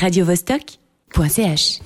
radiovostok.ch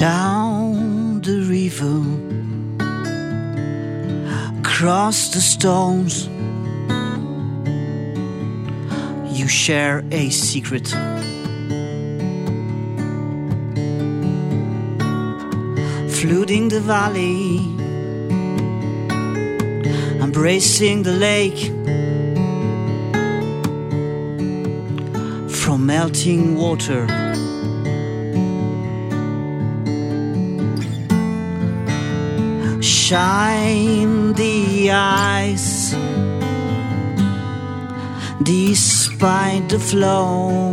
down the river, across the stones. You share a secret. Flooding the valley, embracing the lake. From melting water. Shine the eyes despite the flow.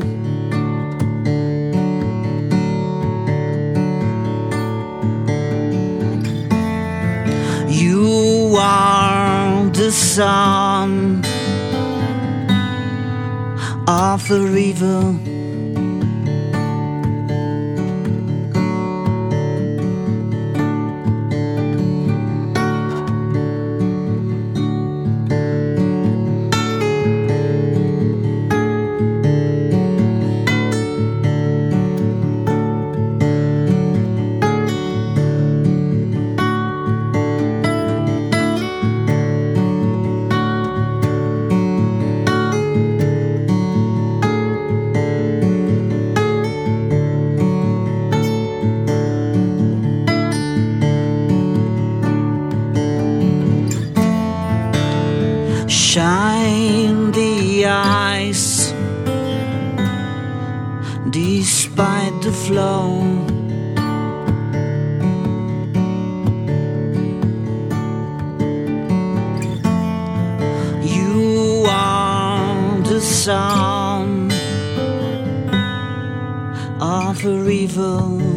You are the sun of the river. Despite the flow. You are the sound of a river.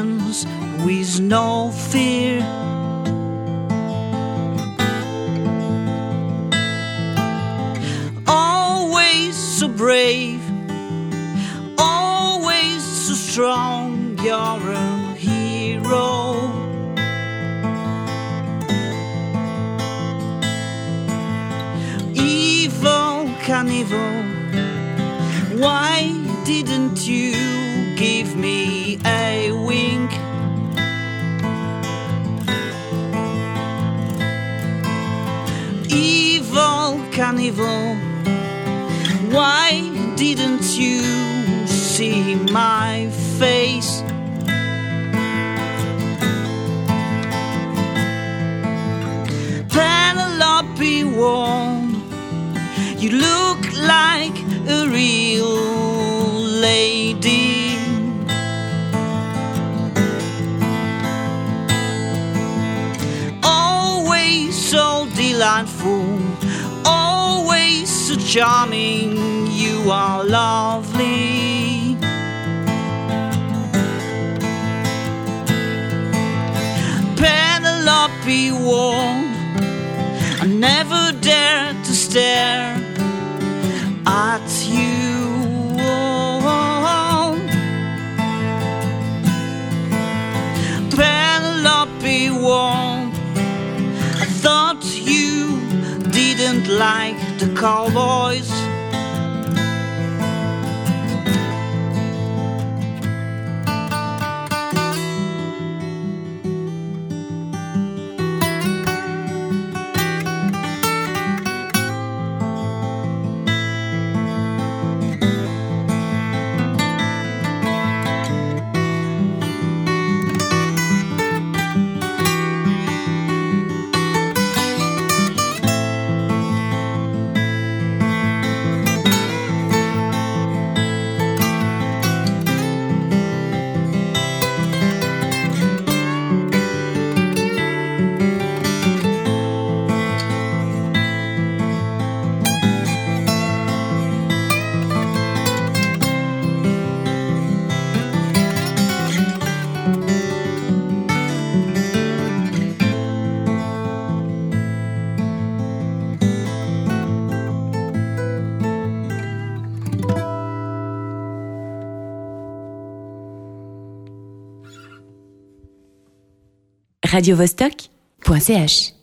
Canyons with no fear. Always so brave, always so strong, you're a hero. Evil carnival, why didn't you Evil why didn't you see my face? Penelope warm, you look charming. You are lovely. Penelope warned, I never dared to stare at cowboys. radiovostok.ch